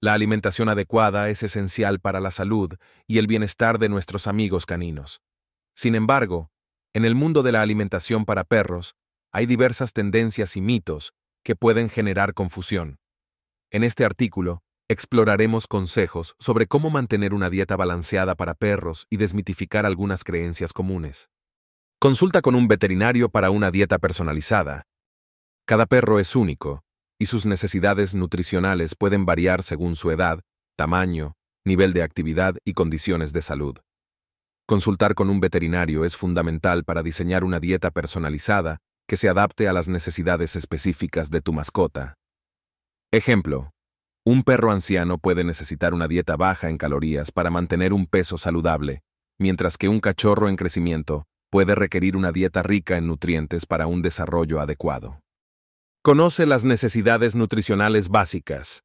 La alimentación adecuada es esencial para la salud y el bienestar de nuestros amigos caninos. Sin embargo, en el mundo de la alimentación para perros, hay diversas tendencias y mitos que pueden generar confusión. En este artículo, exploraremos consejos sobre cómo mantener una dieta balanceada para perros y desmitificar algunas creencias comunes. Consulta con un veterinario para una dieta personalizada. Cada perro es único, y sus necesidades nutricionales pueden variar según su edad, tamaño, nivel de actividad y condiciones de salud. Consultar con un veterinario es fundamental para diseñar una dieta personalizada que se adapte a las necesidades específicas de tu mascota. Ejemplo. Un perro anciano puede necesitar una dieta baja en calorías para mantener un peso saludable, mientras que un cachorro en crecimiento puede requerir una dieta rica en nutrientes para un desarrollo adecuado. Conoce las necesidades nutricionales básicas.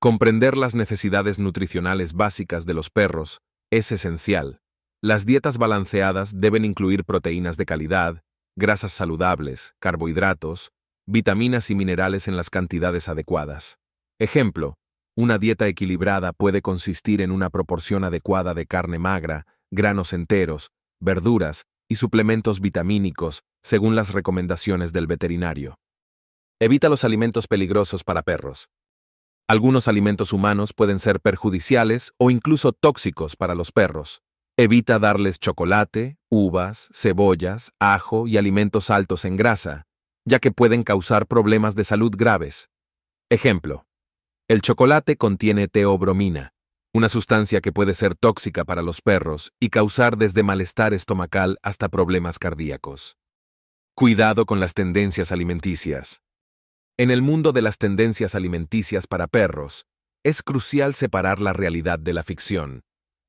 Comprender las necesidades nutricionales básicas de los perros es esencial. Las dietas balanceadas deben incluir proteínas de calidad, grasas saludables, carbohidratos, vitaminas y minerales en las cantidades adecuadas. Ejemplo, una dieta equilibrada puede consistir en una proporción adecuada de carne magra, granos enteros, verduras y suplementos vitamínicos según las recomendaciones del veterinario. Evita los alimentos peligrosos para perros. Algunos alimentos humanos pueden ser perjudiciales o incluso tóxicos para los perros. Evita darles chocolate, uvas, cebollas, ajo y alimentos altos en grasa, ya que pueden causar problemas de salud graves. Ejemplo. El chocolate contiene teobromina, una sustancia que puede ser tóxica para los perros y causar desde malestar estomacal hasta problemas cardíacos. Cuidado con las tendencias alimenticias. En el mundo de las tendencias alimenticias para perros, es crucial separar la realidad de la ficción.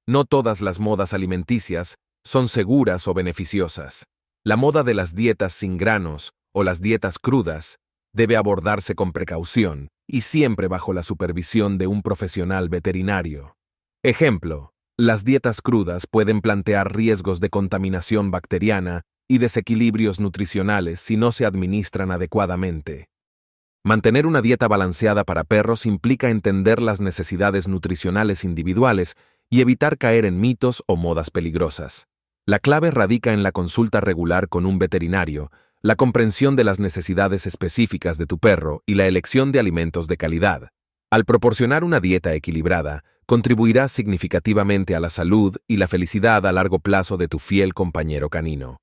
No todas las modas alimenticias son seguras o beneficiosas. La moda de las dietas sin granos o las dietas crudas debe abordarse con precaución y siempre bajo la supervisión de un profesional veterinario. Ejemplo, las dietas crudas pueden plantear riesgos de contaminación bacteriana y desequilibrios nutricionales si no se administran adecuadamente. Mantener una dieta balanceada para perros implica entender las necesidades nutricionales individuales y evitar caer en mitos o modas peligrosas. La clave radica en la consulta regular con un veterinario, la comprensión de las necesidades específicas de tu perro y la elección de alimentos de calidad. Al proporcionar una dieta equilibrada, contribuirás significativamente a la salud y la felicidad a largo plazo de tu fiel compañero canino.